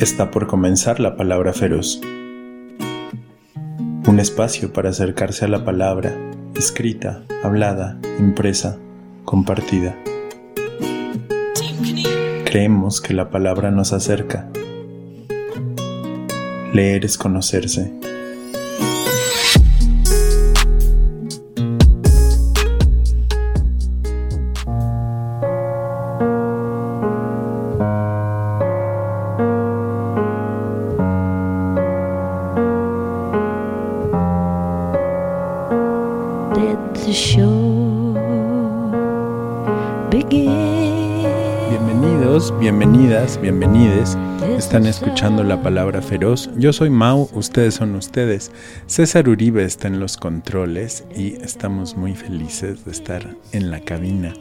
Está por comenzar la palabra feroz. Un espacio para acercarse a la palabra, escrita, hablada, impresa, compartida. Creemos que la palabra nos acerca. Leer es conocerse. Bienvenides. Están escuchando la palabra feroz. Yo soy Mau, ustedes son ustedes. César Uribe está en los controles y estamos muy felices de estar en la cabina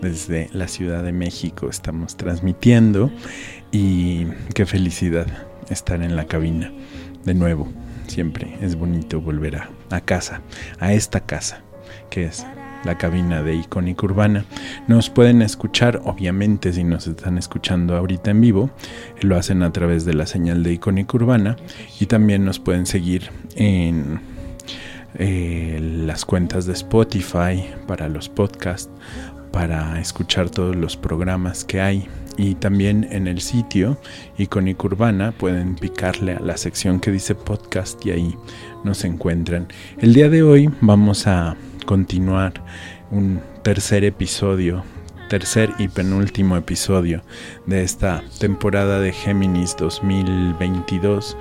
desde la Ciudad de México. Estamos transmitiendo y qué felicidad estar en la cabina de nuevo. Siempre es bonito volver a, a casa, a esta casa que es la cabina de Icónica Urbana. Nos pueden escuchar, obviamente, si nos están escuchando ahorita en vivo, lo hacen a través de la señal de Icónica Urbana y también nos pueden seguir en eh, las cuentas de Spotify para los podcasts, para escuchar todos los programas que hay. Y también en el sitio Icónica Urbana pueden picarle a la sección que dice podcast y ahí nos encuentran. El día de hoy vamos a continuar un tercer episodio, tercer y penúltimo episodio de esta temporada de Géminis 2022.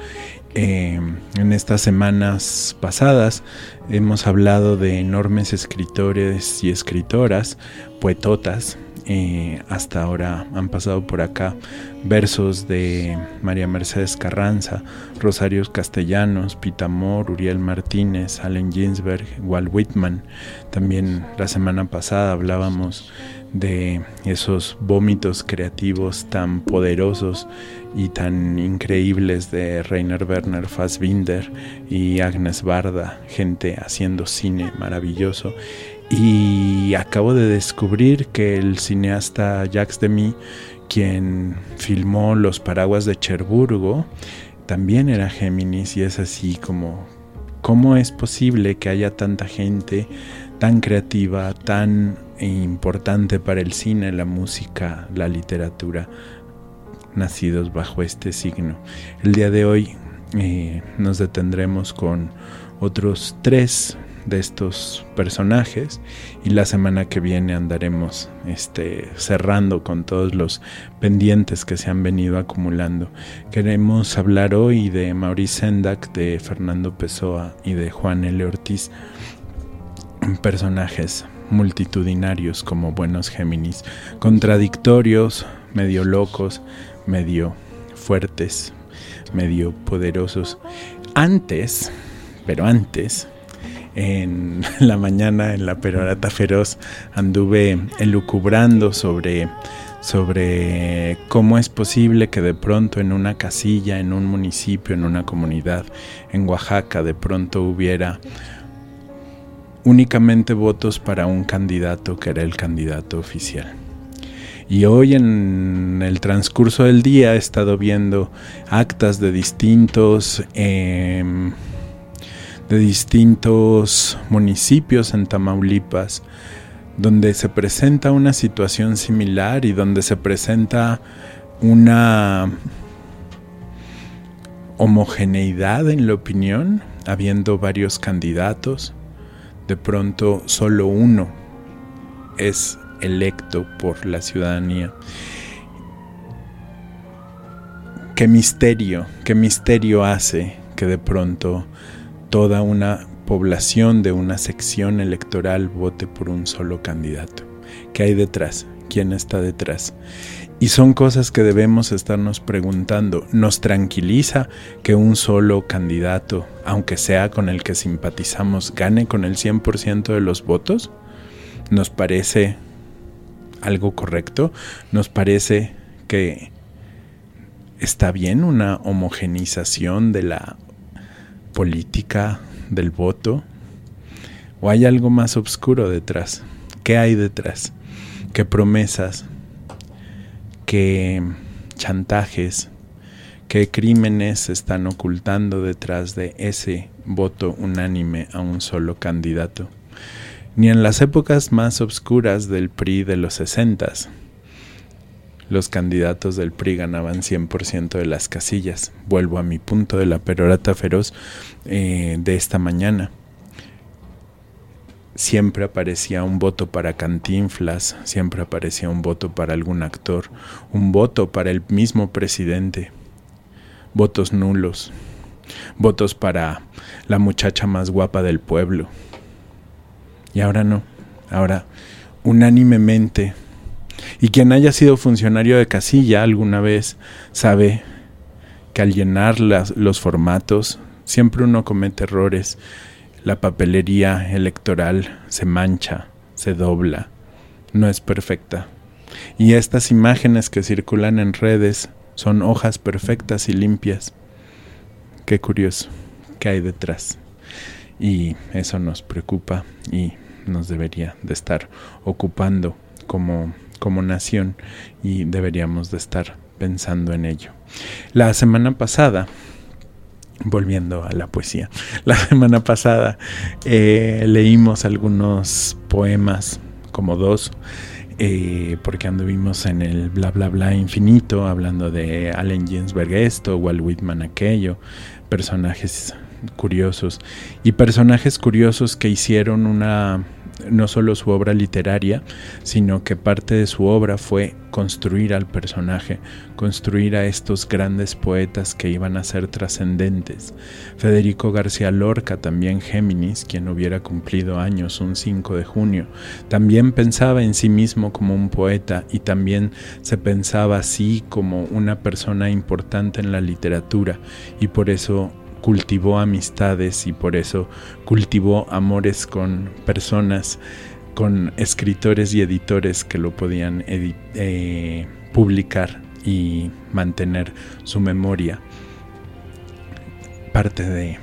Eh, en estas semanas pasadas hemos hablado de enormes escritores y escritoras, poetotas, eh, hasta ahora han pasado por acá versos de María Mercedes Carranza, Rosarios Castellanos, Pitamor, Uriel Martínez, Allen Ginsberg, Walt Whitman. También la semana pasada hablábamos de esos vómitos creativos tan poderosos y tan increíbles de Rainer Werner Fassbinder y Agnes Barda, gente haciendo cine maravilloso. Y acabo de descubrir que el cineasta Jacques Demy, quien filmó Los Paraguas de Cherburgo, también era Géminis y es así como, ¿cómo es posible que haya tanta gente tan creativa, tan importante para el cine, la música, la literatura, nacidos bajo este signo? El día de hoy eh, nos detendremos con otros tres de estos personajes y la semana que viene andaremos este, cerrando con todos los pendientes que se han venido acumulando. Queremos hablar hoy de Maurice Sendak, de Fernando Pessoa y de Juan L. Ortiz, personajes multitudinarios como buenos Géminis, contradictorios, medio locos, medio fuertes, medio poderosos. Antes, pero antes, en la mañana en la perorata feroz anduve elucubrando sobre sobre cómo es posible que de pronto en una casilla, en un municipio, en una comunidad, en Oaxaca, de pronto hubiera únicamente votos para un candidato que era el candidato oficial. Y hoy en el transcurso del día he estado viendo actas de distintos... Em, de distintos municipios en Tamaulipas, donde se presenta una situación similar y donde se presenta una homogeneidad en la opinión, habiendo varios candidatos, de pronto solo uno es electo por la ciudadanía. Qué misterio, qué misterio hace que de pronto toda una población de una sección electoral vote por un solo candidato. ¿Qué hay detrás? ¿Quién está detrás? Y son cosas que debemos estarnos preguntando. ¿Nos tranquiliza que un solo candidato, aunque sea con el que simpatizamos, gane con el 100% de los votos? ¿Nos parece algo correcto? ¿Nos parece que está bien una homogenización de la política del voto? ¿O hay algo más oscuro detrás? ¿Qué hay detrás? ¿Qué promesas? ¿Qué chantajes? qué crímenes están ocultando detrás de ese voto unánime a un solo candidato. Ni en las épocas más obscuras del PRI de los sesentas, los candidatos del PRI ganaban 100% de las casillas. Vuelvo a mi punto de la perorata feroz eh, de esta mañana. Siempre aparecía un voto para Cantinflas, siempre aparecía un voto para algún actor, un voto para el mismo presidente, votos nulos, votos para la muchacha más guapa del pueblo. Y ahora no, ahora unánimemente y quien haya sido funcionario de casilla alguna vez sabe que al llenar los formatos siempre uno comete errores. La papelería electoral se mancha, se dobla, no es perfecta. Y estas imágenes que circulan en redes son hojas perfectas y limpias. Qué curioso, ¿qué hay detrás? Y eso nos preocupa y nos debería de estar ocupando como como nación y deberíamos de estar pensando en ello. La semana pasada, volviendo a la poesía, la semana pasada eh, leímos algunos poemas, como dos, eh, porque anduvimos en el bla bla bla infinito, hablando de Allen Ginsberg esto, Walt Whitman aquello, personajes curiosos y personajes curiosos que hicieron una no solo su obra literaria, sino que parte de su obra fue construir al personaje, construir a estos grandes poetas que iban a ser trascendentes. Federico García Lorca, también Géminis, quien hubiera cumplido años un 5 de junio, también pensaba en sí mismo como un poeta y también se pensaba así como una persona importante en la literatura y por eso cultivó amistades y por eso cultivó amores con personas, con escritores y editores que lo podían eh, publicar y mantener su memoria. Parte de,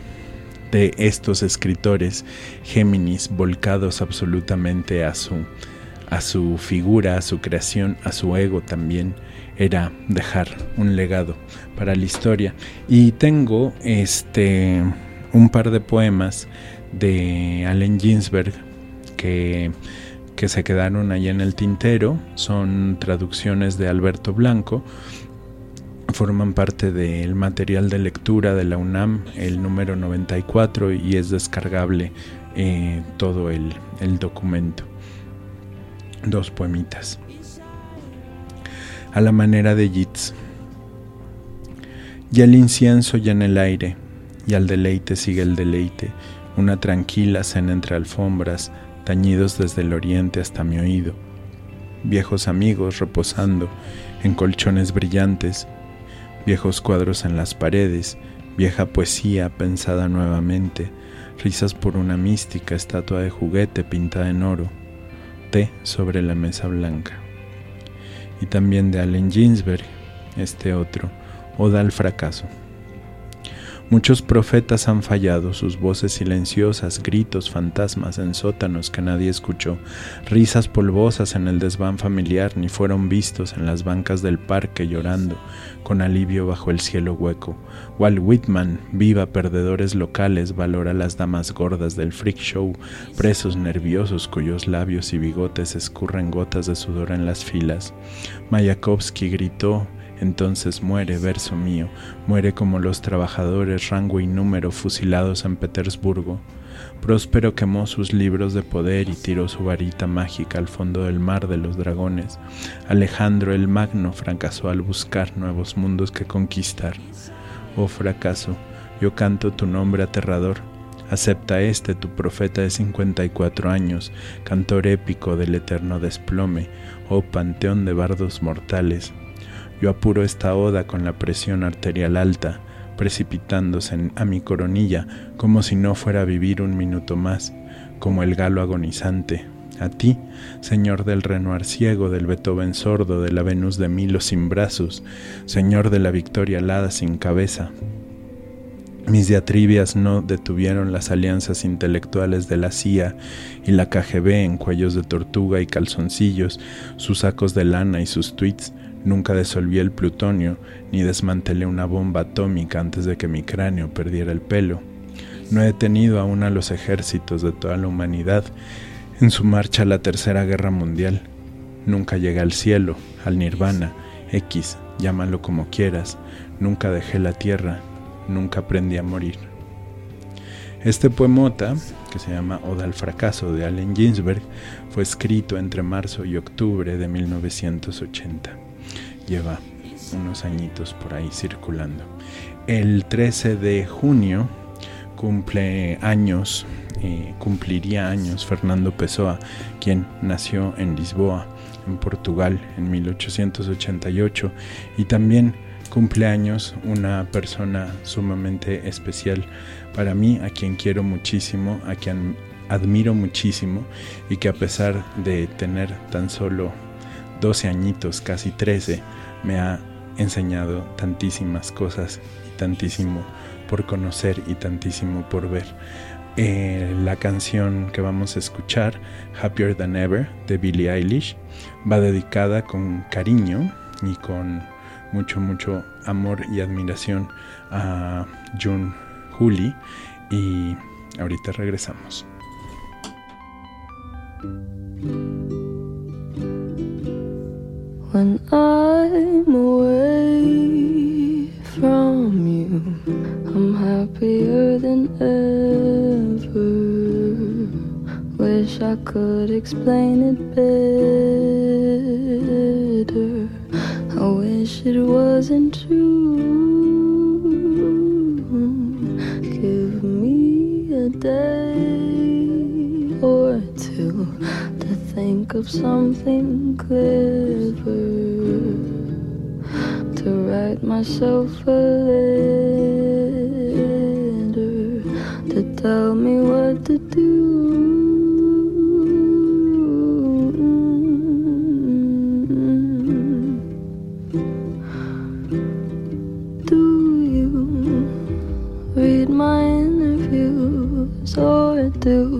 de estos escritores, Géminis, volcados absolutamente a su, a su figura, a su creación, a su ego también, era dejar un legado para la historia. Y tengo este un par de poemas de Allen Ginsberg que, que se quedaron ahí en el tintero. Son traducciones de Alberto Blanco. Forman parte del material de lectura de la UNAM, el número 94, y es descargable eh, todo el, el documento. Dos poemitas a la manera de Yeats. Ya el incienso en el aire, y al deleite sigue el deleite, una tranquila cena entre alfombras, tañidos desde el oriente hasta mi oído. Viejos amigos reposando en colchones brillantes, viejos cuadros en las paredes, vieja poesía pensada nuevamente, risas por una mística estatua de juguete pintada en oro, té sobre la mesa blanca y también de Allen Ginsberg, este otro, Oda al fracaso. Muchos profetas han fallado, sus voces silenciosas, gritos, fantasmas en sótanos que nadie escuchó, risas polvosas en el desván familiar, ni fueron vistos en las bancas del parque llorando, con alivio bajo el cielo hueco. Walt Whitman, viva perdedores locales, valora las damas gordas del freak show, presos nerviosos cuyos labios y bigotes escurren gotas de sudor en las filas. Mayakovsky gritó, entonces muere, verso mío, muere como los trabajadores rango y número fusilados en Petersburgo. Próspero quemó sus libros de poder y tiró su varita mágica al fondo del mar de los dragones. Alejandro el Magno fracasó al buscar nuevos mundos que conquistar. Oh fracaso, yo canto tu nombre aterrador. Acepta este tu profeta de 54 años, cantor épico del eterno desplome, oh panteón de bardos mortales, yo apuro esta oda con la presión arterial alta, precipitándose a mi coronilla como si no fuera a vivir un minuto más, como el galo agonizante. A ti, Señor del Renoir ciego, del Beethoven sordo, de la Venus de Milo sin brazos, Señor de la Victoria alada sin cabeza, mis diatribias no detuvieron las alianzas intelectuales de la CIA y la KGB en cuellos de tortuga y calzoncillos, sus sacos de lana y sus tweets Nunca desolví el plutonio ni desmantelé una bomba atómica antes de que mi cráneo perdiera el pelo. No he detenido aún a los ejércitos de toda la humanidad en su marcha a la Tercera Guerra Mundial. Nunca llegué al cielo, al nirvana, X, llámalo como quieras. Nunca dejé la tierra, nunca aprendí a morir. Este poemota, que se llama Oda al fracaso de Allen Ginsberg, fue escrito entre marzo y octubre de 1980. Lleva unos añitos por ahí circulando. El 13 de junio cumple años, eh, cumpliría años Fernando Pessoa, quien nació en Lisboa, en Portugal, en 1888, y también cumple años una persona sumamente especial para mí, a quien quiero muchísimo, a quien admiro muchísimo y que a pesar de tener tan solo 12 añitos, casi 13, me ha enseñado tantísimas cosas y tantísimo por conocer y tantísimo por ver. Eh, la canción que vamos a escuchar, Happier Than Ever, de Billie Eilish, va dedicada con cariño y con mucho, mucho amor y admiración a June Juli y ahorita regresamos. When I'm away from you, I'm happier than ever. Wish I could explain it better. I wish it wasn't true. Give me a day or two think of something clever to write myself a letter to tell me what to do. Do you read my interviews or do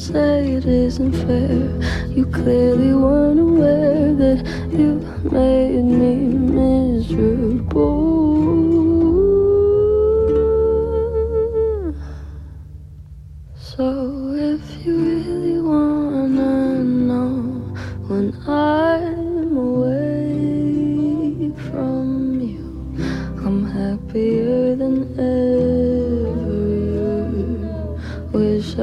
Say it isn't fair. You clearly weren't aware that you made me miserable. So if you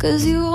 Cause you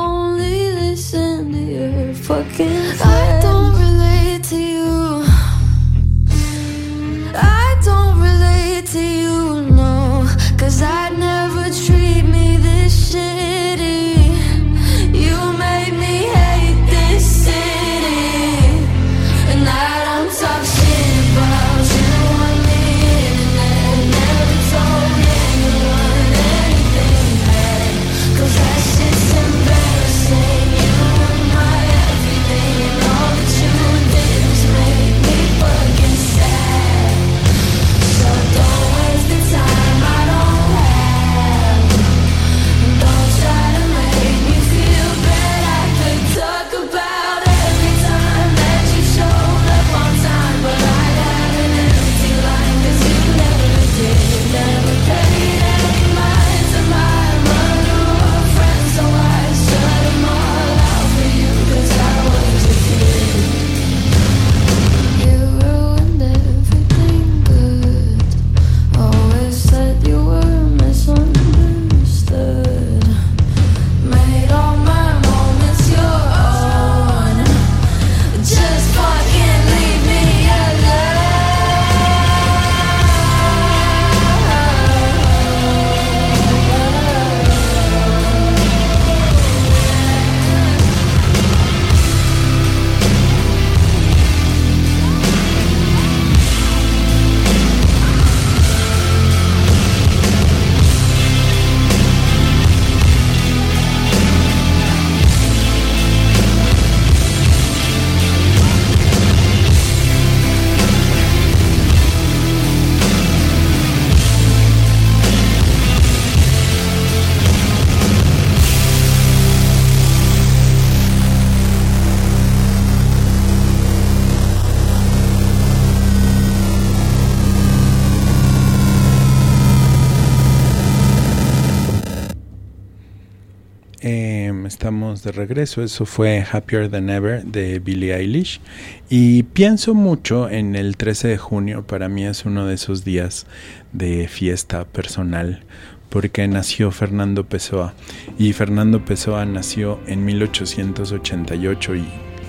de regreso. Eso fue Happier Than Ever de Billie Eilish. Y pienso mucho en el 13 de junio. Para mí es uno de esos días de fiesta personal porque nació Fernando Pessoa. Y Fernando Pessoa nació en 1888 y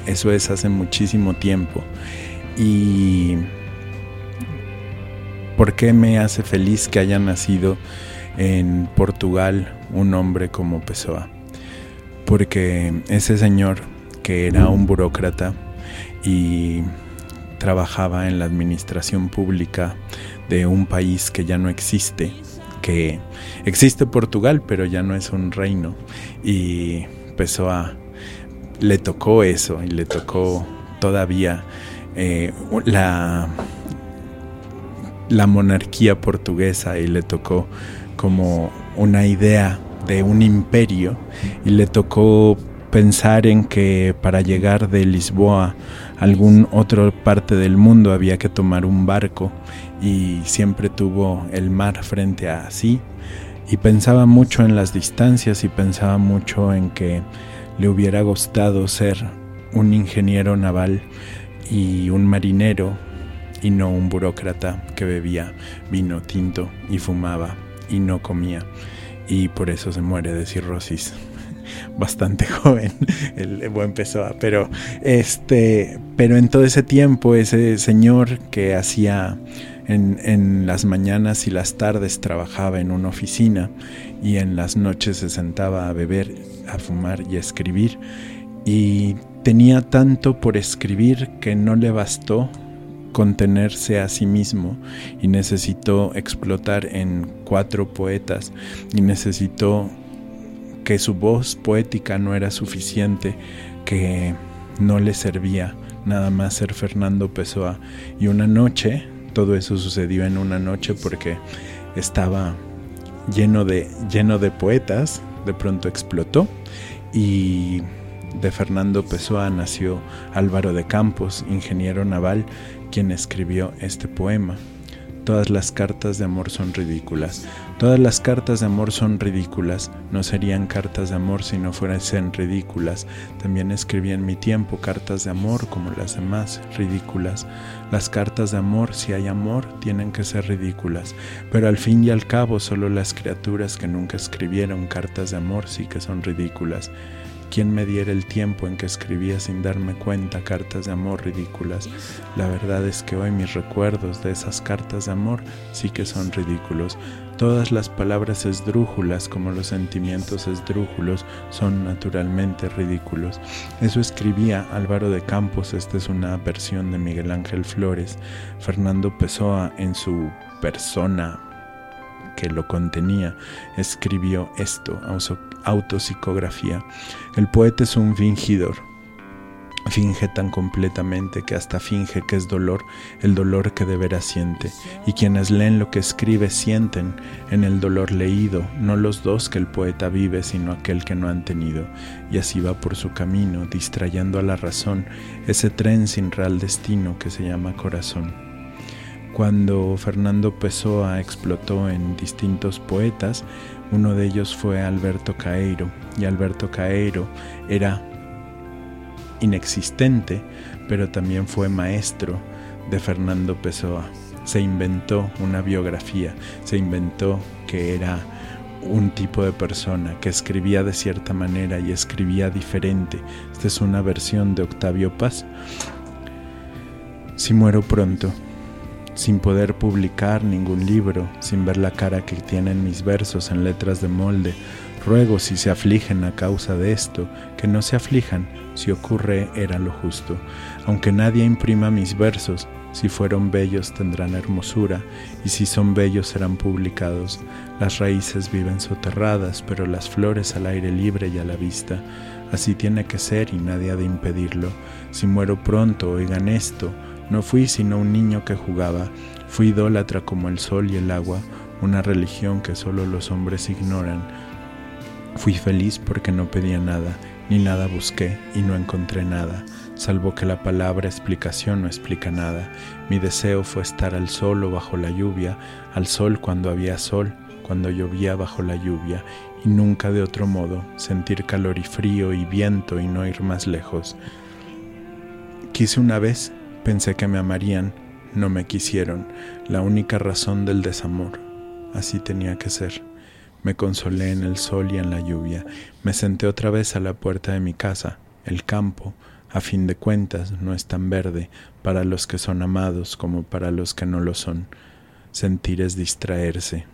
eso es hace muchísimo tiempo. Y ¿por qué me hace feliz que haya nacido en Portugal un hombre como Pessoa? Porque ese señor que era un burócrata y trabajaba en la administración pública de un país que ya no existe, que existe Portugal, pero ya no es un reino. Y Pessoa le tocó eso y le tocó todavía eh, la, la monarquía portuguesa y le tocó como una idea de un imperio y le tocó pensar en que para llegar de Lisboa a algún otra parte del mundo había que tomar un barco y siempre tuvo el mar frente a sí. Y pensaba mucho en las distancias y pensaba mucho en que le hubiera gustado ser un ingeniero naval y un marinero y no un burócrata que bebía vino tinto y fumaba y no comía y por eso se muere de cirrosis. Bastante joven el buen Pessoa pero este pero en todo ese tiempo ese señor que hacía en, en, las mañanas y las tardes trabajaba en una oficina y en las noches se sentaba a beber, a fumar y a escribir y tenía tanto por escribir que no le bastó contenerse a sí mismo y necesitó explotar en cuatro poetas y necesitó que su voz poética no era suficiente, que no le servía nada más ser Fernando Pessoa. Y una noche, todo eso sucedió en una noche porque estaba lleno de, lleno de poetas, de pronto explotó y de Fernando Pessoa nació Álvaro de Campos, ingeniero naval, quien escribió este poema. Todas las cartas de amor son ridículas. Todas las cartas de amor son ridículas. No serían cartas de amor si no fuesen ridículas. También escribí en mi tiempo cartas de amor como las demás, ridículas. Las cartas de amor, si hay amor, tienen que ser ridículas. Pero al fin y al cabo, solo las criaturas que nunca escribieron cartas de amor sí que son ridículas. ¿Quién me diera el tiempo en que escribía sin darme cuenta cartas de amor ridículas? La verdad es que hoy mis recuerdos de esas cartas de amor sí que son ridículos. Todas las palabras esdrújulas como los sentimientos esdrújulos son naturalmente ridículos. Eso escribía Álvaro de Campos, esta es una versión de Miguel Ángel Flores. Fernando Pessoa en su persona que lo contenía, escribió esto, autopsicografía. El poeta es un fingidor. Finge tan completamente que hasta finge que es dolor el dolor que de veras siente, y quienes leen lo que escribe sienten en el dolor leído, no los dos que el poeta vive, sino aquel que no han tenido, y así va por su camino, distrayendo a la razón ese tren sin real destino que se llama corazón. Cuando Fernando Pessoa explotó en distintos poetas, uno de ellos fue Alberto Caeiro, y Alberto Caeiro era inexistente, pero también fue maestro de Fernando Pessoa. Se inventó una biografía, se inventó que era un tipo de persona que escribía de cierta manera y escribía diferente. Esta es una versión de Octavio Paz. Si muero pronto, sin poder publicar ningún libro, sin ver la cara que tienen mis versos en letras de molde. Ruego si se afligen a causa de esto, que no se aflijan, si ocurre era lo justo. Aunque nadie imprima mis versos, si fueron bellos tendrán hermosura, y si son bellos serán publicados. Las raíces viven soterradas, pero las flores al aire libre y a la vista. Así tiene que ser y nadie ha de impedirlo. Si muero pronto, oigan esto, no fui sino un niño que jugaba, fui idólatra como el sol y el agua, una religión que solo los hombres ignoran. Fui feliz porque no pedía nada, ni nada busqué y no encontré nada, salvo que la palabra explicación no explica nada. Mi deseo fue estar al sol o bajo la lluvia, al sol cuando había sol, cuando llovía bajo la lluvia, y nunca de otro modo, sentir calor y frío y viento y no ir más lejos. Quise una vez, pensé que me amarían, no me quisieron, la única razón del desamor. Así tenía que ser. Me consolé en el sol y en la lluvia. Me senté otra vez a la puerta de mi casa. El campo, a fin de cuentas, no es tan verde para los que son amados como para los que no lo son. Sentir es distraerse.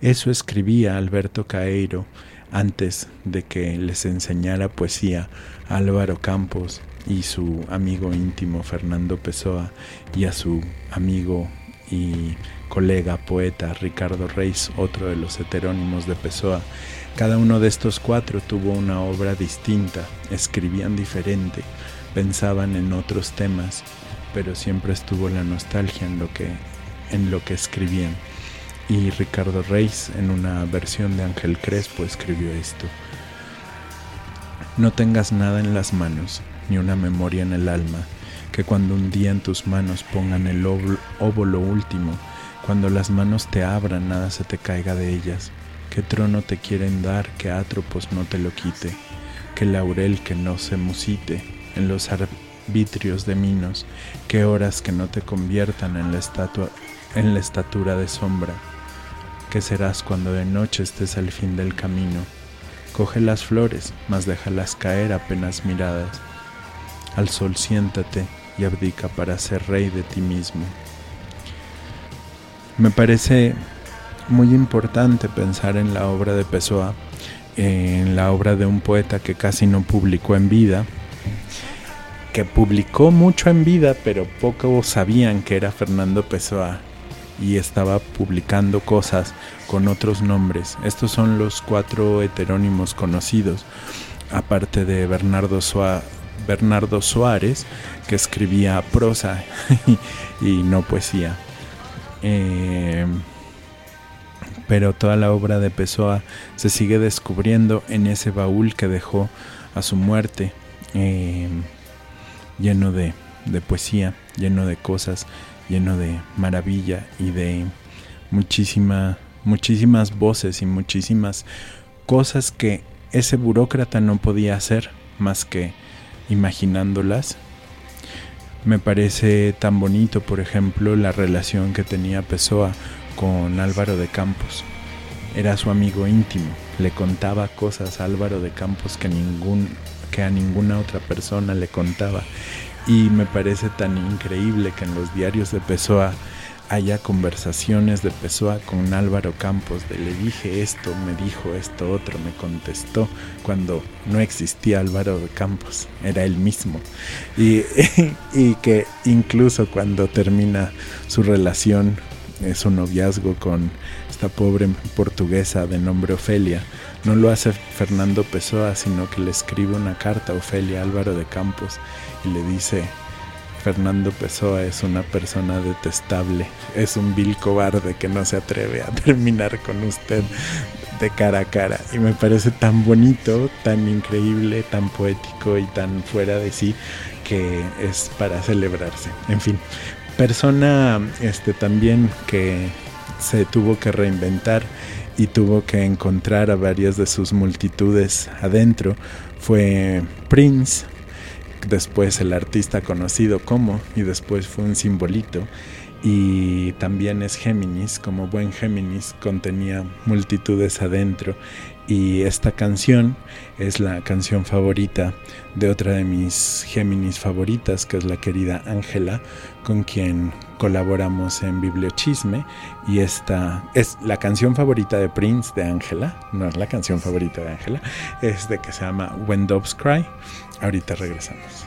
Eso escribía Alberto Caeiro antes de que les enseñara poesía Álvaro Campos y su amigo íntimo Fernando Pessoa y a su amigo y colega poeta Ricardo Reis, otro de los heterónimos de Pessoa. Cada uno de estos cuatro tuvo una obra distinta, escribían diferente, pensaban en otros temas, pero siempre estuvo la nostalgia en lo que, en lo que escribían. Y Ricardo Reis, en una versión de Ángel Crespo, escribió esto. No tengas nada en las manos, ni una memoria en el alma, que cuando un día en tus manos pongan el óvulo último, cuando las manos te abran nada se te caiga de ellas, que trono te quieren dar, que Atropos no te lo quite, que laurel que no se musite en los arbitrios de Minos, que horas que no te conviertan en la estatua en la estatura de sombra, que serás cuando de noche estés al fin del camino. Coge las flores, mas déjalas caer apenas miradas. Al sol siéntate y abdica para ser rey de ti mismo. Me parece muy importante pensar en la obra de Pessoa, en la obra de un poeta que casi no publicó en vida, que publicó mucho en vida, pero pocos sabían que era Fernando Pessoa y estaba publicando cosas con otros nombres. Estos son los cuatro heterónimos conocidos, aparte de Bernardo, Bernardo Suárez, que escribía prosa y no poesía. Eh, pero toda la obra de Pessoa se sigue descubriendo en ese baúl que dejó a su muerte, eh, lleno de, de, poesía, lleno de cosas, lleno de maravilla y de muchísima, muchísimas voces y muchísimas cosas que ese burócrata no podía hacer más que imaginándolas me parece tan bonito, por ejemplo, la relación que tenía Pessoa con Álvaro de Campos. Era su amigo íntimo, le contaba cosas a Álvaro de Campos que, a ninguna otra persona le contaba. Y me parece tan increíble que en los diarios de Pessoa haya conversaciones de Pessoa con Álvaro Campos, de le dije esto, me dijo esto otro, me contestó, cuando no existía Álvaro Campos, era él mismo. Y, y que incluso cuando termina su relación, su noviazgo con esta pobre portuguesa de nombre Ofelia, no lo hace Fernando Pessoa, sino que le escribe una carta a Ofelia Álvaro de Campos y le dice, Fernando Pessoa es una persona detestable, es un vil cobarde que no se atreve a terminar con usted de cara a cara. Y me parece tan bonito, tan increíble, tan poético y tan fuera de sí que es para celebrarse. En fin, persona este también que se tuvo que reinventar y tuvo que encontrar a varias de sus multitudes adentro fue Prince después el artista conocido como, y después fue un simbolito. Y también es Géminis, como buen Géminis, contenía multitudes adentro. Y esta canción es la canción favorita de otra de mis Géminis favoritas, que es la querida Ángela, con quien colaboramos en Bibliochisme. Y esta es la canción favorita de Prince de Ángela, no es la canción favorita de Ángela, es de que se llama When Doves Cry. Ahorita regresamos.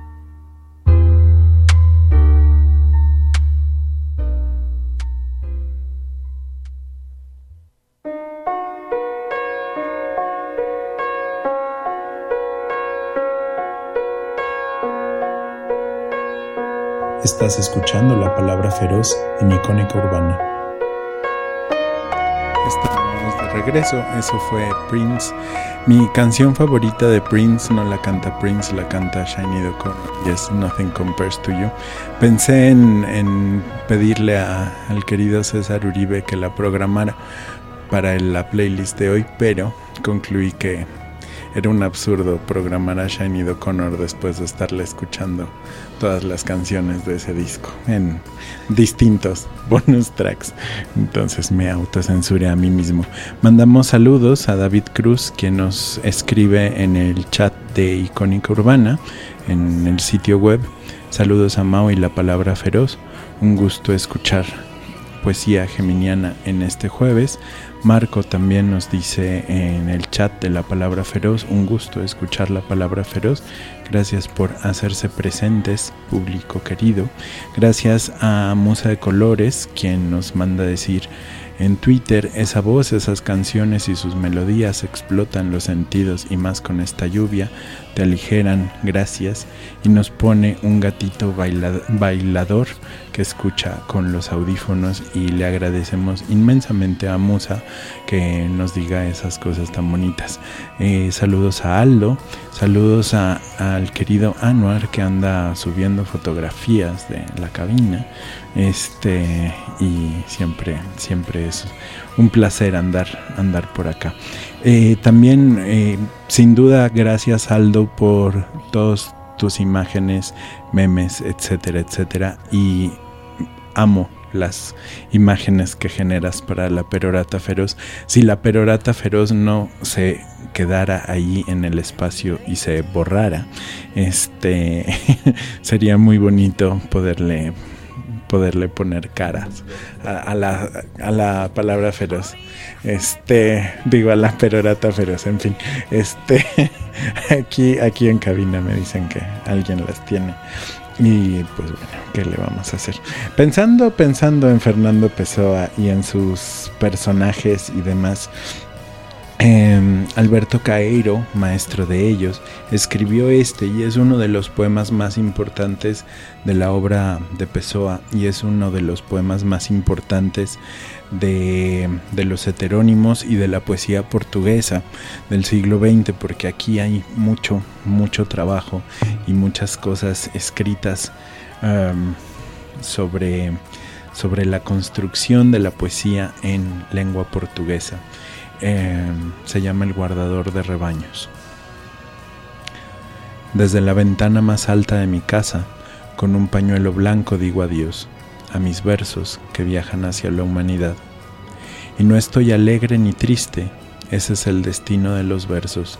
Estás escuchando la palabra feroz en Icónica Urbana. Estamos de regreso, eso fue Prince. Mi canción favorita de Prince no la canta Prince, la canta Shiny O'Connor y es Nothing Compares to You. Pensé en, pedirle al querido César Uribe que la programara para la playlist de hoy, pero concluí que era un absurdo programar a Shiny O'Connor después de estarle escuchando todas las canciones de ese disco en distintos bonus tracks. Entonces me autocensuré a mí mismo. Mandamos saludos a David Cruz, quien nos escribe en el chat de Icónica Urbana, en el sitio web. Saludos a Mao y la palabra feroz. Un gusto escuchar poesía geminiana en este jueves. Marco también nos dice en el chat de la palabra feroz, un gusto escuchar la palabra feroz. Gracias por hacerse presentes, público querido. Gracias a Musa de Colores, quien nos manda decir en Twitter, esa voz, esas canciones y sus melodías explotan los sentidos y más con esta lluvia, te aligeran, gracias, y nos pone un gatito bailador que escucha con los audífonos y le agradecemos inmensamente a Musa que nos diga esas cosas tan bonitas. Eh, saludos a Aldo, saludos al querido Anuar que anda subiendo fotografías de la cabina. Este, y siempre, siempre es un placer andar, andar por acá. Eh, también, eh, sin duda, gracias Aldo por todas tus imágenes, memes, etcétera, etcétera. Y amo las imágenes que generas para la perorata feroz. Si la perorata feroz no se quedara ahí en el espacio y se borrara, este sería muy bonito poderle poderle poner caras a, la, a la palabra feroz. Este, digo a la perorata feroz, en fin. Este, aquí, aquí en cabina me dicen que alguien las tiene. Y pues bueno, ¿qué le vamos a hacer? Pensando, pensando en Fernando Pessoa y en sus personajes y demás, Em, Alberto Caeiro, maestro de ellos, escribió este y es uno de los poemas más importantes de la obra de Pessoa y es uno de los poemas más importantes de, los heterónimos y de la poesía portuguesa del siglo XX porque aquí hay mucho, mucho trabajo y muchas cosas escritas em, sobre, sobre la construcción de la poesía en lengua portuguesa. Em, se llama El guardador de rebaños. Desde la ventana más alta de mi casa, con un pañuelo blanco digo adiós a mis versos que viajan hacia la humanidad. Y no estoy alegre ni triste, ese es el destino de los versos.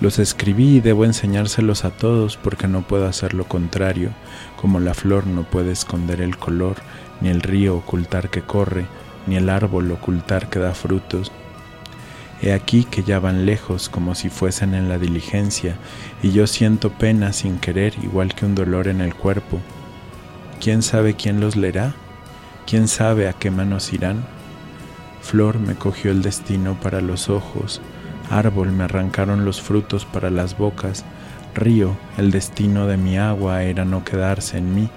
Los escribí y debo enseñárselos a todos porque no puedo hacer lo contrario, como la flor no puede esconder el color, ni el río ocultar que corre, ni el árbol ocultar que da frutos, He aquí que ya van lejos como si fuesen en la diligencia, y yo siento pena sin querer igual que un dolor en el cuerpo. ¿Quién sabe quién los leerá? ¿Quién sabe a qué manos irán? Flor me cogió el destino para los ojos, árbol me arrancaron los frutos para las bocas, río, el destino de mi agua era no quedarse en mí,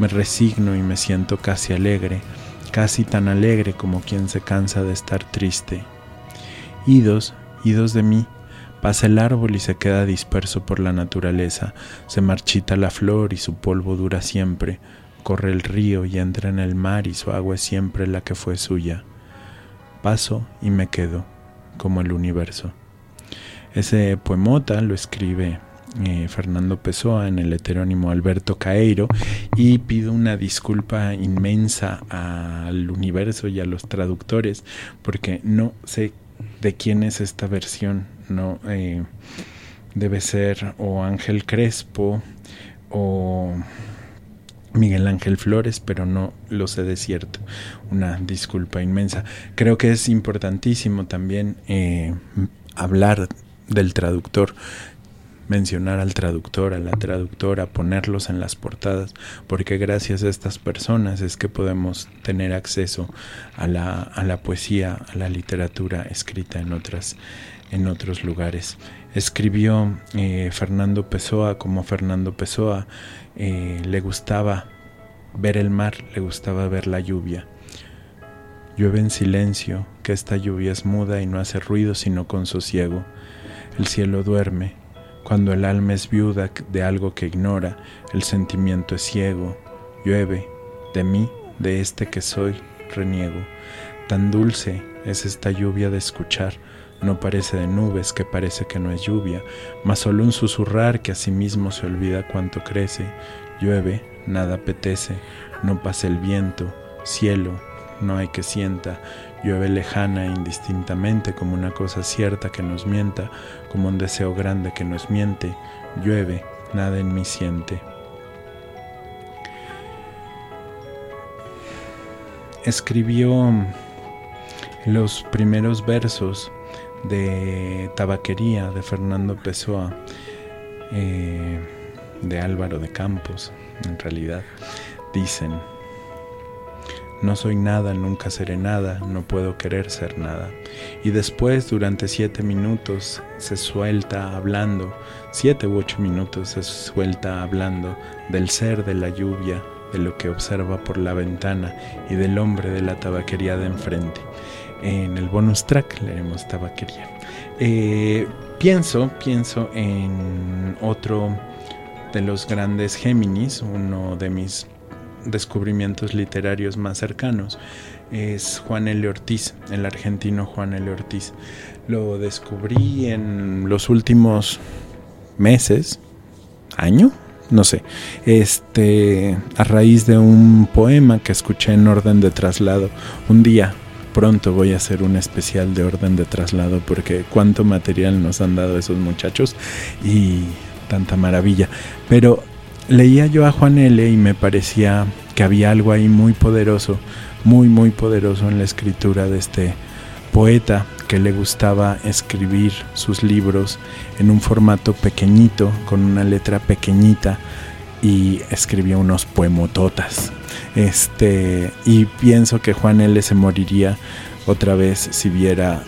me resigno y me siento casi alegre, casi tan alegre como quien se cansa de estar triste. Idos, idos de mí, pasa el árbol y se queda disperso por la naturaleza, se marchita la flor y su polvo dura siempre, corre el río y entra en el mar y su agua es siempre la que fue suya. Paso y me quedo, como el universo. Ese poemota lo escribe eh, Fernando Pessoa en el heterónimo Alberto Caeiro y pido una disculpa inmensa al universo y a los traductores porque no sé de quién es esta versión, ¿no? Eh, debe ser o Ángel Crespo o Miguel Ángel Flores, pero no lo sé de cierto. Una disculpa inmensa. Creo que es importantísimo también eh, hablar del traductor mencionar al traductor, a la traductora, ponerlos en las portadas, porque gracias a estas personas es que podemos tener acceso a la, a la poesía, a la literatura escrita en, otras, en otros lugares. Escribió eh, Fernando Pessoa como Fernando Pessoa, eh, le gustaba ver el mar, le gustaba ver la lluvia. Llueve en silencio, que esta lluvia es muda y no hace ruido sino con sosiego. El cielo duerme, cuando el alma es viuda de algo que ignora, el sentimiento es ciego. Llueve, de mí, de este que soy, reniego. Tan dulce es esta lluvia de escuchar, no parece de nubes que parece que no es lluvia, mas solo un susurrar que a sí mismo se olvida cuánto crece. Llueve, nada apetece, no pasa el viento, cielo, no hay que sienta, llueve lejana e indistintamente como una cosa cierta que nos mienta, como un deseo grande que nos miente, llueve, nada en mí siente. Escribió los primeros versos de Tabaquería de Fernando Pessoa, eh, de Álvaro de Campos, en realidad, dicen, no soy nada, nunca seré nada, no puedo querer ser nada. Y después, durante siete minutos, se suelta hablando, siete u ocho minutos se suelta hablando del ser de la lluvia, de lo que observa por la ventana y del hombre de la tabaquería de enfrente. En el bonus track leeremos tabaquería. Eh, pienso, pienso en otro de los grandes Géminis, uno de mis descubrimientos literarios más cercanos es Juan L. Ortiz, el argentino Juan L. Ortiz. Lo descubrí en los últimos meses, año, no sé, este, a raíz de un poema que escuché en orden de traslado. Un día, pronto voy a hacer un especial de orden de traslado porque cuánto material nos han dado esos muchachos y tanta maravilla. Pero leía yo a Juan L. y me parecía que había algo ahí muy poderoso, muy, muy poderoso en la escritura de este poeta que le gustaba escribir sus libros en un formato pequeñito, con una letra pequeñita y escribía unos poemototas. Este, y pienso que Juan L. se moriría otra vez si viera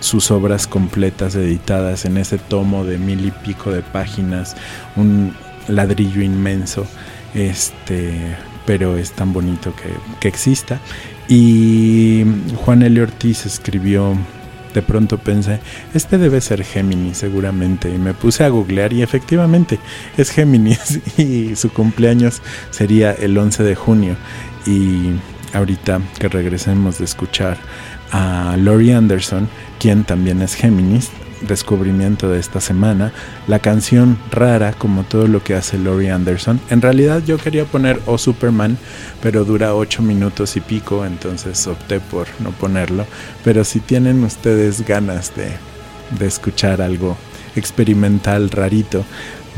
sus obras completas editadas en ese tomo de mil y pico de páginas, un ladrillo inmenso, este, pero es tan bonito que, que exista. Y Juan L. Ortiz escribió, de pronto pensé, este debe ser Géminis seguramente, y me puse a googlear y efectivamente es Géminis y su cumpleaños sería el 11 de junio. Y ahorita que regresemos de escuchar a Laurie Anderson, quien también es Géminis, descubrimiento de esta semana, la canción rara como todo lo que hace Laurie Anderson. En realidad yo quería poner O Superman, pero dura 8 minutos y pico, entonces opté por no ponerlo. Pero si tienen ustedes ganas de, de escuchar algo experimental rarito,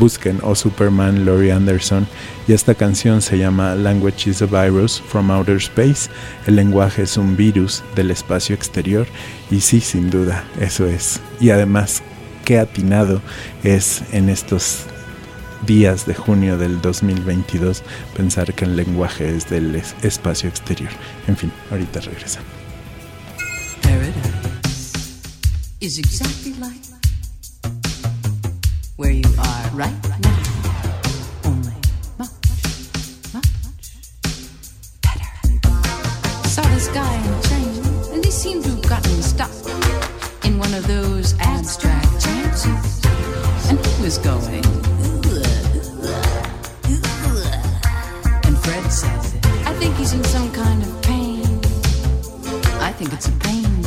busquen O Superman Laurie Anderson y esta canción se llama Language is a Virus from Outer Space. El lenguaje es un virus del espacio exterior y sí, sin duda, eso es. Y además, qué atinado es en estos días de junio del 2022 pensar que el lenguaje es del espacio exterior. En fin, ahorita regresan. Where you are right now. Only much, much better. Saw this guy in a train, and he seemed to have gotten stuck in one of those abstract trances. And he was going. And Fred said, I think he's in some kind of pain. I think it's a pain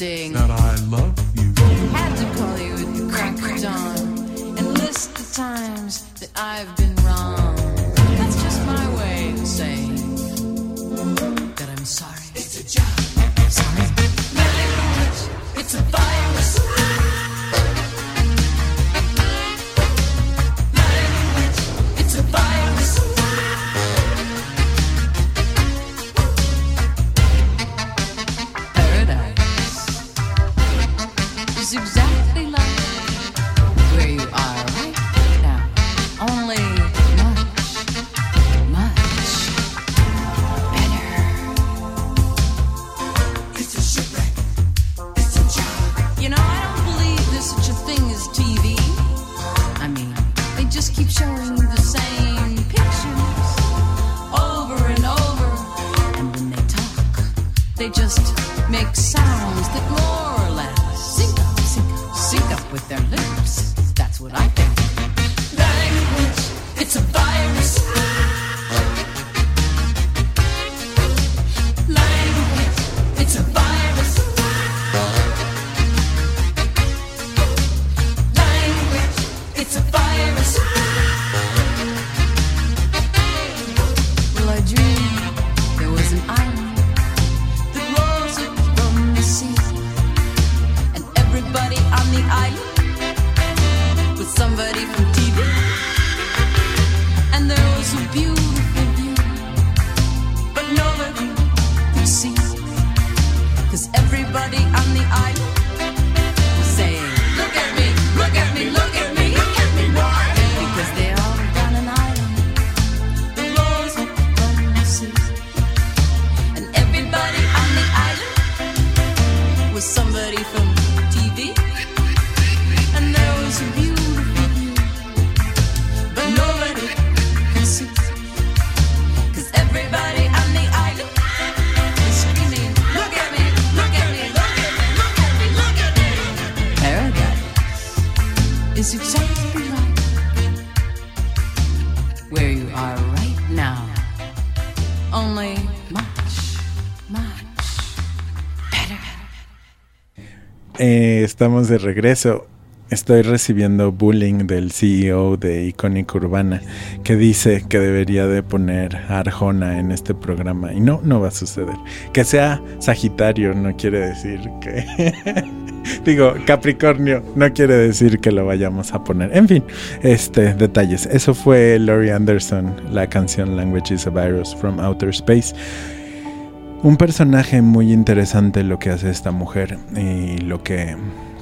way of saying that I love you. Had to call you at the crack of dawn and list the times that I've been wrong. That's just my way of saying that I'm sorry. It's a job. Much, better. Eh, estamos de regreso. Estoy recibiendo bullying del CEO de Icónica Urbana que dice que debería de poner Arjona en este programa y no, no va a suceder. Que sea Sagitario no quiere decir que... Digo, Capricornio no quiere decir que lo vayamos a poner. En fin, este, detalles. Eso fue Laurie Anderson, la canción Language is a Virus from Outer Space. Un personaje muy interesante lo que hace esta mujer y lo que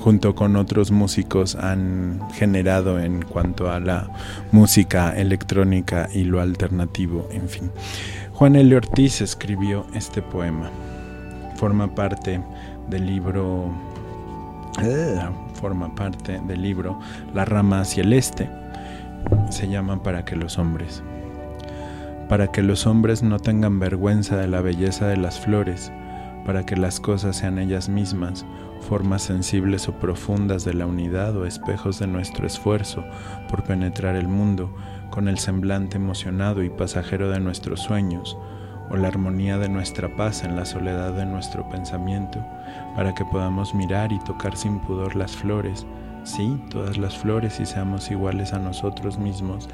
junto con otros músicos han generado en cuanto a la música electrónica y lo alternativo, en fin. Juan L. Ortiz escribió este poema. Forma parte del libro forma parte del libro La rama hacia el este. Se llama Para que los hombres. Para que los hombres no tengan vergüenza de la belleza de las flores, para que las cosas sean ellas mismas, formas sensibles o profundas de la unidad o espejos de nuestro esfuerzo por penetrar el mundo, con el semblante emocionado y pasajero de nuestros sueños, o la armonía de nuestra paz en la soledad de nuestro pensamiento, para que podamos mirar y tocar sin pudor las flores, sí, todas las flores y seamos iguales a nosotros mismos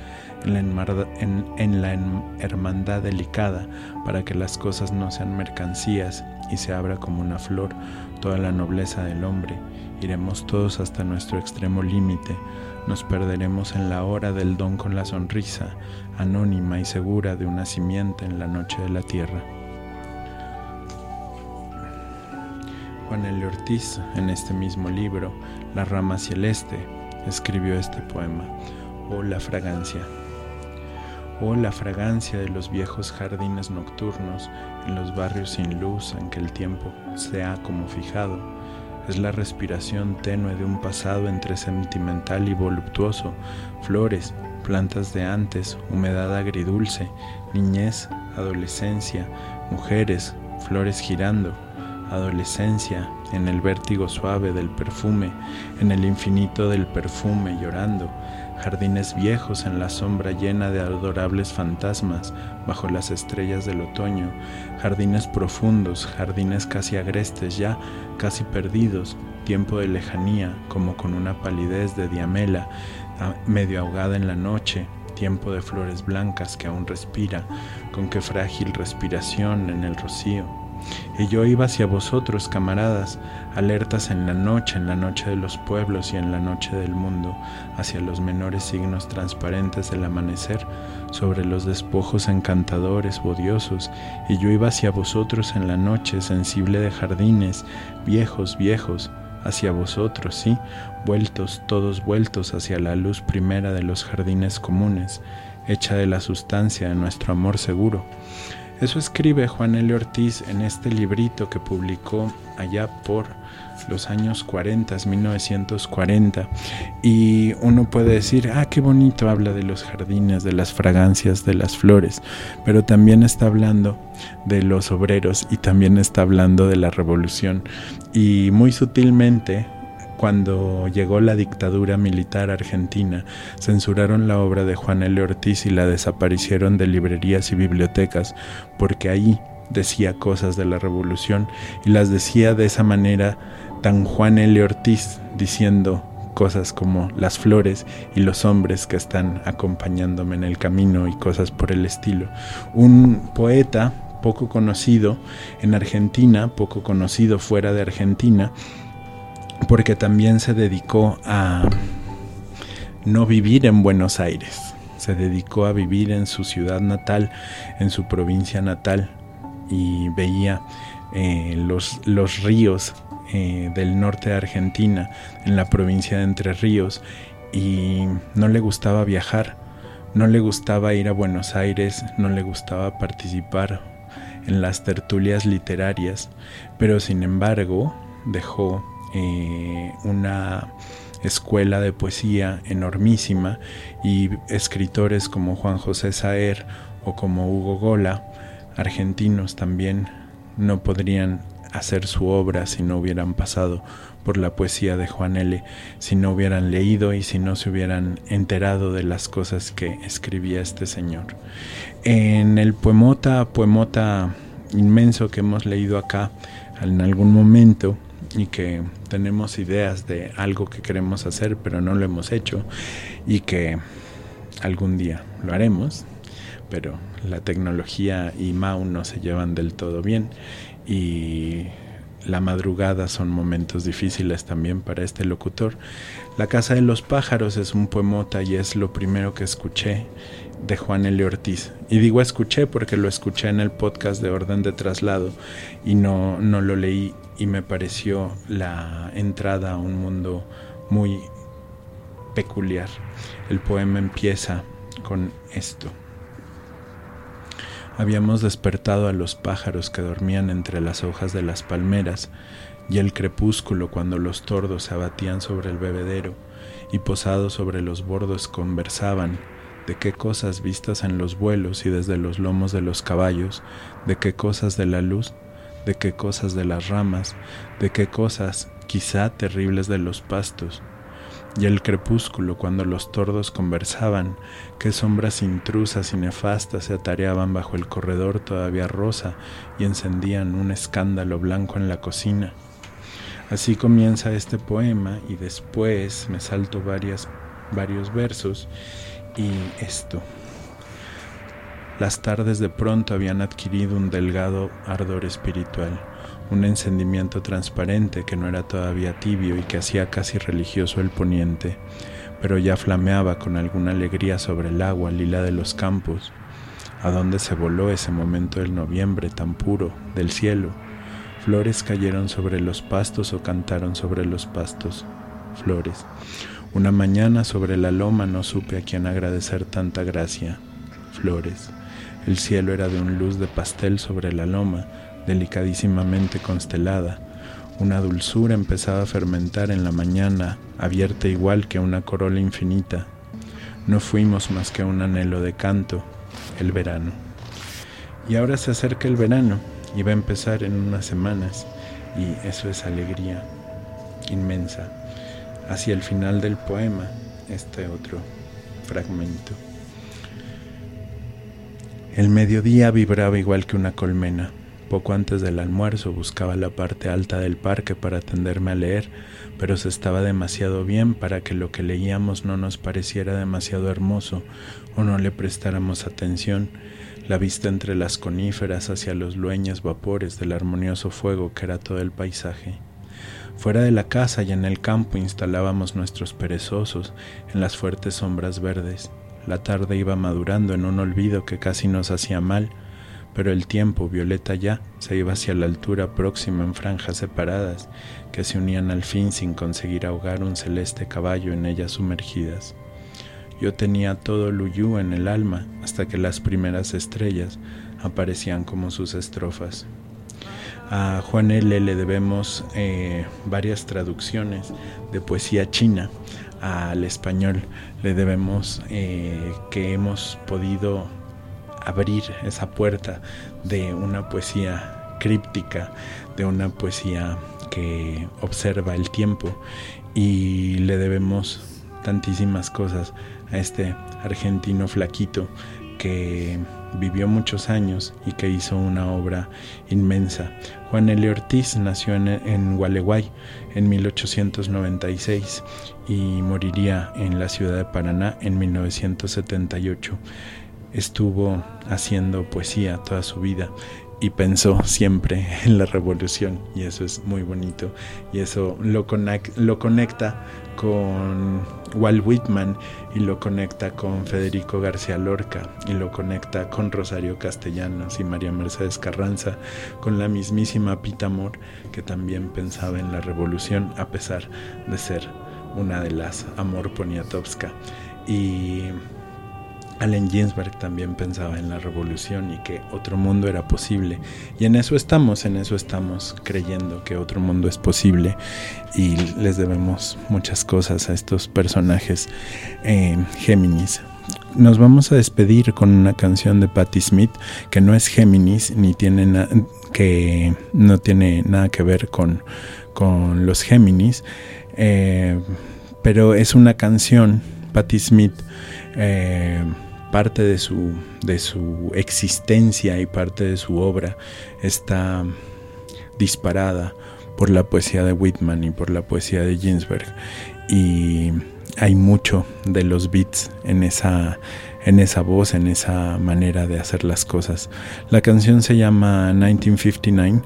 en la, en- la hermandad delicada, para que las cosas no sean mercancías y se abra como una flor toda la nobleza del hombre. Iremos todos hasta nuestro extremo límite, nos perderemos en la hora del don con la sonrisa, anónima y segura de una simiente en la noche de la tierra. Juan L. Ortiz, en este mismo libro, La rama hacia el este, escribió este poema, Oh la fragancia. Oh la fragancia de los viejos jardines nocturnos en los barrios sin luz en que el tiempo se ha como fijado. Es la respiración tenue de un pasado entre sentimental y voluptuoso, flores, plantas de antes, humedad agridulce, niñez, adolescencia, mujeres, flores girando, adolescencia, en el vértigo suave del perfume, en el infinito del perfume llorando, jardines viejos en la sombra llena de adorables fantasmas bajo las estrellas del otoño, jardines profundos, jardines casi agrestes ya, casi perdidos, tiempo de lejanía, como con una palidez de diamela, medio ahogada en la noche, tiempo de flores blancas que aún respira, con qué frágil respiración en el rocío. Y yo iba hacia vosotros, camaradas, alertas en la noche, en la noche de los pueblos y en la noche del mundo, hacia los menores signos transparentes del amanecer, sobre los despojos encantadores, bodiosos, y yo iba hacia vosotros en la noche, sensible de jardines, viejos, viejos, hacia vosotros, sí, vueltos, todos vueltos hacia la luz primera de los jardines comunes, hecha de la sustancia de nuestro amor seguro. Eso escribe Juan L. Ortiz en este librito que publicó allá por los años 40, 1940. Y uno puede decir, ah, qué bonito habla de los jardines, de las fragancias, de las flores, pero también está hablando de los obreros y también está hablando de la revolución. Y muy sutilmente cuando llegó la dictadura militar argentina, censuraron la obra de Juan L. Ortiz y la desaparecieron de librerías y bibliotecas, porque ahí decía cosas de la revolución y las decía de esa manera tan Juan L. Ortiz diciendo cosas como las flores y los hombres que están acompañándome en el camino y cosas por el estilo. Un poeta poco conocido en Argentina, poco conocido fuera de Argentina, porque también se dedicó a no vivir en Buenos Aires, se dedicó a vivir en su ciudad natal, en su provincia natal, y veía eh, los, los, ríos eh, del norte de Argentina, en la provincia de Entre Ríos, y no le gustaba viajar, no le gustaba ir a Buenos Aires, no le gustaba participar en las tertulias literarias, pero sin embargo dejó eh, una escuela de poesía enormísima y escritores como Juan José Saer o como Hugo Gola, argentinos también, no podrían hacer su obra si no hubieran pasado por la poesía de Juan L., si no hubieran leído y si no se hubieran enterado de las cosas que escribía este señor. En el poemota, poemota inmenso que hemos leído acá en algún momento, y que tenemos ideas de algo que queremos hacer pero no lo hemos hecho y que algún día lo haremos, pero la tecnología y Mau no se llevan del todo bien y la madrugada son momentos difíciles también para este locutor. La Casa de los Pájaros es un poemota y es lo primero que escuché de Juan L. Ortiz. Y digo escuché porque lo escuché en el podcast de Orden de Traslado y no, no lo leí y me pareció la entrada a un mundo muy peculiar. El poema empieza con esto. Habíamos despertado a los pájaros que dormían entre las hojas de las palmeras y el crepúsculo cuando los tordos se abatían sobre el bebedero y posados sobre los bordos conversaban de qué cosas vistas en los vuelos y desde los lomos de los caballos, de qué cosas de la luz de qué cosas de las ramas, de qué cosas quizá terribles de los pastos, y el crepúsculo cuando los tordos conversaban, qué sombras intrusas y nefastas se atareaban bajo el corredor todavía rosa y encendían un escándalo blanco en la cocina. Así comienza este poema y después me salto varios versos y esto. Las tardes de pronto habían adquirido un delgado ardor espiritual, un encendimiento transparente que no era todavía tibio y que hacía casi religioso el poniente, pero ya flameaba con alguna alegría sobre el agua lila de los campos. ¿A dónde se voló ese momento del noviembre tan puro, del cielo? Flores cayeron sobre los pastos o cantaron sobre los pastos. Flores. Una mañana sobre la loma no supe a quién agradecer tanta gracia. Flores. El cielo era de un luz de pastel sobre la loma, delicadísimamente constelada. Una dulzura empezaba a fermentar en la mañana, abierta igual que una corola infinita. No fuimos más que un anhelo de canto, el verano. Y ahora se acerca el verano y va a empezar en unas semanas, y eso es alegría inmensa. Hacia el final del poema, este otro fragmento. El mediodía vibraba igual que una colmena. Poco antes del almuerzo buscaba la parte alta del parque para atenderme a leer, pero se estaba demasiado bien para que lo que leíamos no nos pareciera demasiado hermoso o no le prestáramos atención. La vista entre las coníferas hacia los lueños vapores del armonioso fuego que era todo el paisaje. Fuera de la casa y en el campo instalábamos nuestros perezosos en las fuertes sombras verdes. La tarde iba madurando en un olvido que casi nos hacía mal, pero el tiempo, violeta ya, se iba hacia la altura próxima en franjas separadas que se unían al fin sin conseguir ahogar un celeste caballo en ellas sumergidas. Yo tenía todo Luyú en el alma hasta que las primeras estrellas aparecían como sus estrofas. A Juan L. le debemos eh, varias traducciones de poesía china al español. Le debemos eh, que hemos podido abrir esa puerta de una poesía críptica, de una poesía que observa el tiempo y le debemos tantísimas cosas a este argentino flaquito que vivió muchos años y que hizo una obra inmensa. Juan L. Ortiz nació en, en Gualeguay en 1896 y moriría en la ciudad de Paraná en 1978 estuvo haciendo poesía toda su vida y pensó siempre en la revolución y eso es muy bonito y eso lo, lo conecta con Walt Whitman y lo conecta con Federico García Lorca y lo conecta con Rosario Castellanos y María Mercedes Carranza, con la mismísima Pita Amor que también pensaba en la revolución a pesar de ser una de las Amor Poniatowska. Y Allen Ginsberg también pensaba en la revolución y que otro mundo era posible. Y en eso estamos, en eso estamos creyendo que otro mundo es posible y les debemos muchas cosas a estos personajes eh, Géminis. Nos vamos a despedir con una canción de Patti Smith que no es Géminis ni tiene que no tiene nada que ver con, con los Géminis, eh, pero es una canción, Patti Smith. Eh, parte de su, de su existencia y parte de su obra está disparada por la poesía de Whitman y por la poesía de Ginsberg. Y hay mucho de los beats en esa, en esa voz, en esa manera de hacer las cosas. La canción se llama 1959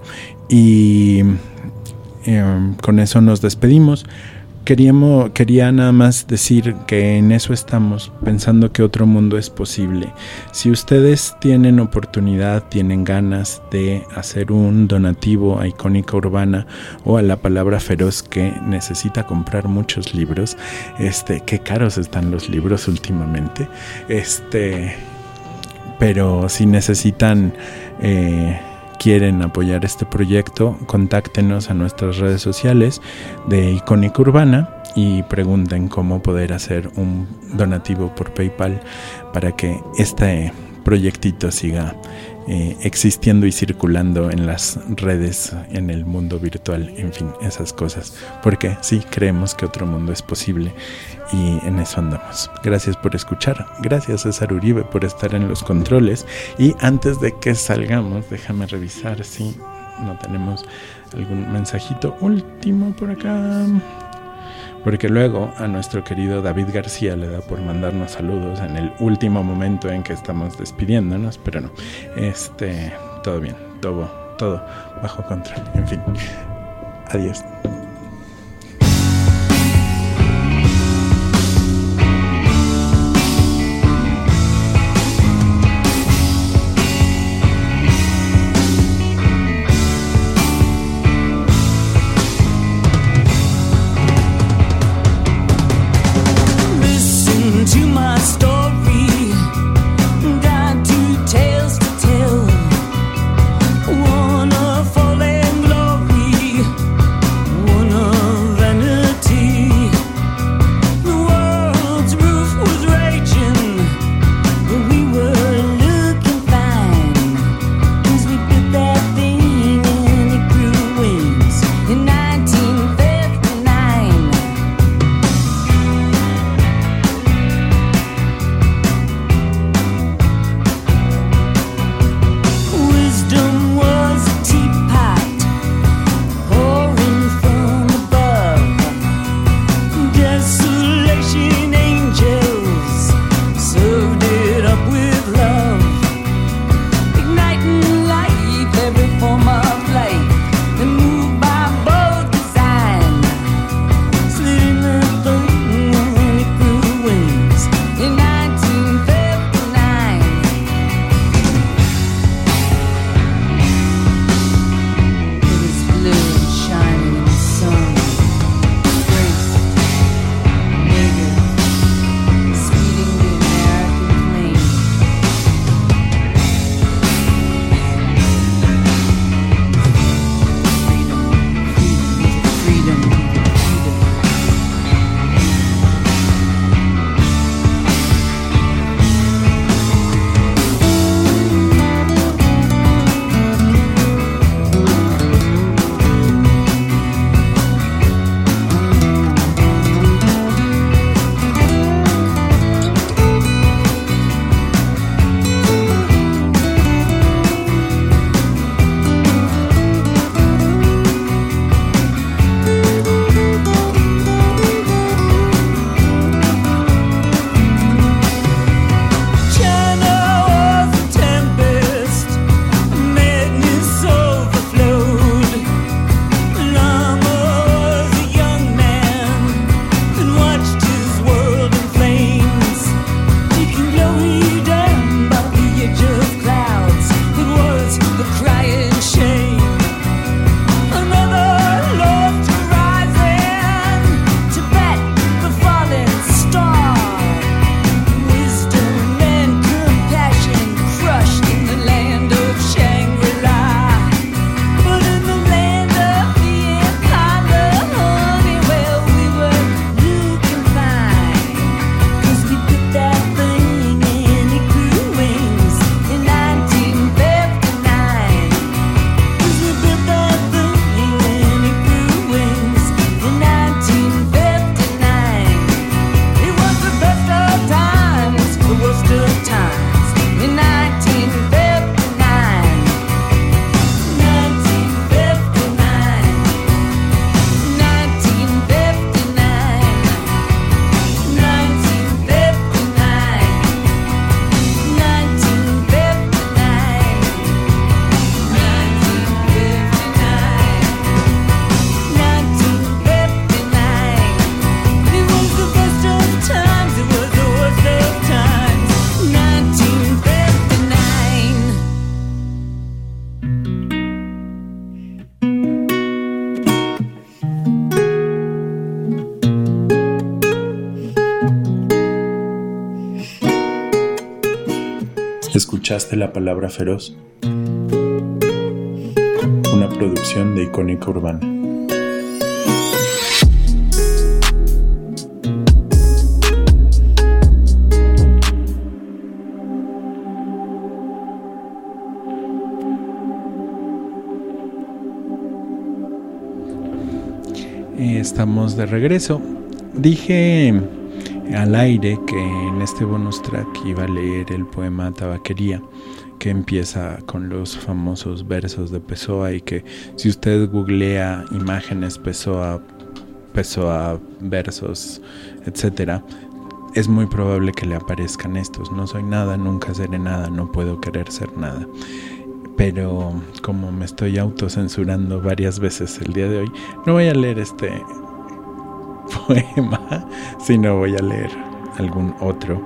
y em, con eso nos despedimos. Queríamos, quería nada más decir que en eso estamos, pensando que otro mundo es posible. Si ustedes tienen oportunidad, tienen ganas de hacer un donativo a Icónica Urbana o a la palabra feroz que necesita comprar muchos libros, este, qué caros están los libros últimamente, este, pero si necesitan... Eh, quieren apoyar este proyecto, contáctenos a nuestras redes sociales de Icónica Urbana y pregunten cómo poder hacer un donativo por PayPal para que este proyectito siga eh, existiendo y circulando en las redes, en el mundo virtual, en fin, esas cosas. Porque sí, creemos que otro mundo es posible y en eso andamos. Gracias por escuchar. Gracias César Uribe por estar en los controles. Y antes de que salgamos, déjame revisar si no tenemos algún mensajito último por acá. Porque luego a nuestro querido David García le da por mandarnos saludos en el último momento en que estamos despidiéndonos, pero no. Este, todo bien, todo, todo bajo control. En fin, adiós. La palabra feroz. Una producción de Icónica Urbana. Estamos de regreso. Dije al aire que en este bonus track iba a leer el poema Tabaquería, que empieza con los famosos versos de Pessoa y que si usted googlea imágenes Pessoa, Pessoa versos, etcétera, es muy probable que le aparezcan estos. No soy nada, nunca seré nada, no puedo querer ser nada. Pero como me estoy autocensurando varias veces el día de hoy, no voy a leer este poema, sino voy a leer algún otro.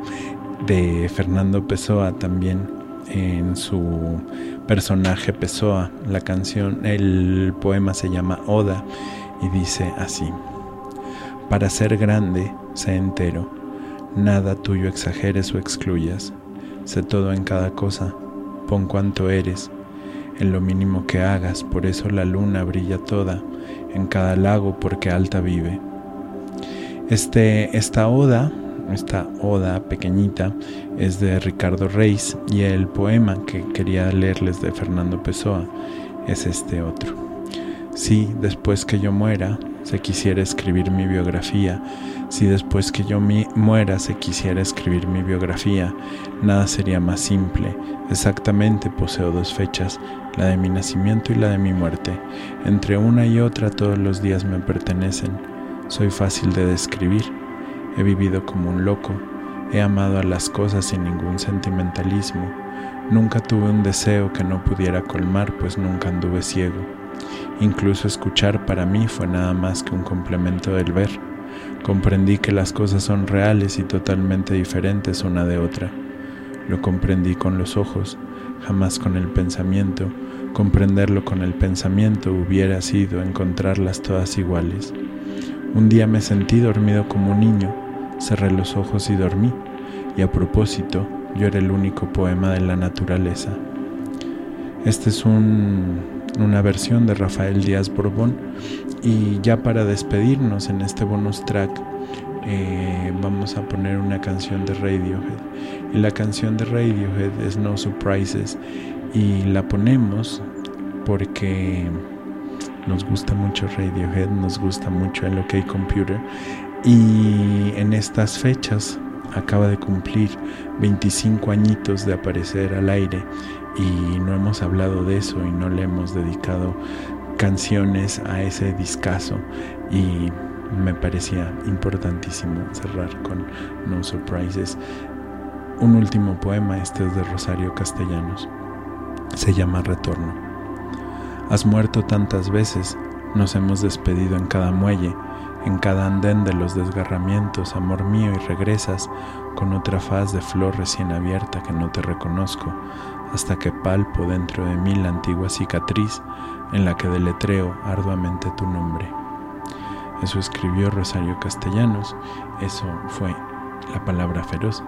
De Fernando Pessoa también en su personaje Pessoa. La canción, el poema se llama Oda y dice así: Para ser grande, sé entero, nada tuyo exageres o excluyas, sé todo en cada cosa, pon cuanto eres, en lo mínimo que hagas, por eso la luna brilla toda, en cada lago porque alta vive este, esta oda, esta oda pequeñita, es de Ricardo Reis y el poema que quería leerles de Fernando Pessoa es este otro. Si después que yo muera se quisiera escribir mi biografía, si después que yo muera se quisiera escribir mi biografía, nada sería más simple. Exactamente poseo dos fechas, la de mi nacimiento y la de mi muerte. Entre una y otra todos los días me pertenecen soy fácil de describir. He vivido como un loco. He amado a las cosas sin ningún sentimentalismo. Nunca tuve un deseo que no pudiera colmar, pues nunca anduve ciego. Incluso escuchar para mí fue nada más que un complemento del ver. Comprendí que las cosas son reales y totalmente diferentes una de otra. Lo comprendí con los ojos, jamás con el pensamiento. Comprenderlo con el pensamiento hubiera sido encontrarlas todas iguales. Un día me sentí dormido como un niño, cerré los ojos y dormí, y a propósito, yo era el único poema de la naturaleza. Esta es una versión de Rafael Díaz Borbón y ya para despedirnos en este bonus track eh, vamos a poner una canción de Radiohead y la canción de Radiohead es No Surprises y la ponemos porque nos gusta mucho Radiohead, nos gusta mucho el OK Computer y en estas fechas acaba de cumplir 25 añitos de aparecer al aire y no hemos hablado de eso y no le hemos dedicado canciones a ese discazo y me parecía importantísimo cerrar con No Surprises. Un último poema, este es de Rosario Castellanos. Se llama Retorno. Has muerto tantas veces, nos hemos despedido en cada muelle, en cada andén de los desgarramientos, amor mío, y regresas con otra faz de flor recién abierta que no te reconozco, hasta que palpo dentro de mí la antigua cicatriz en la que deletreo arduamente tu nombre. Eso escribió Rosario Castellanos, eso fue la palabra feroz.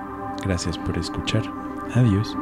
Gracias por escuchar. Adiós.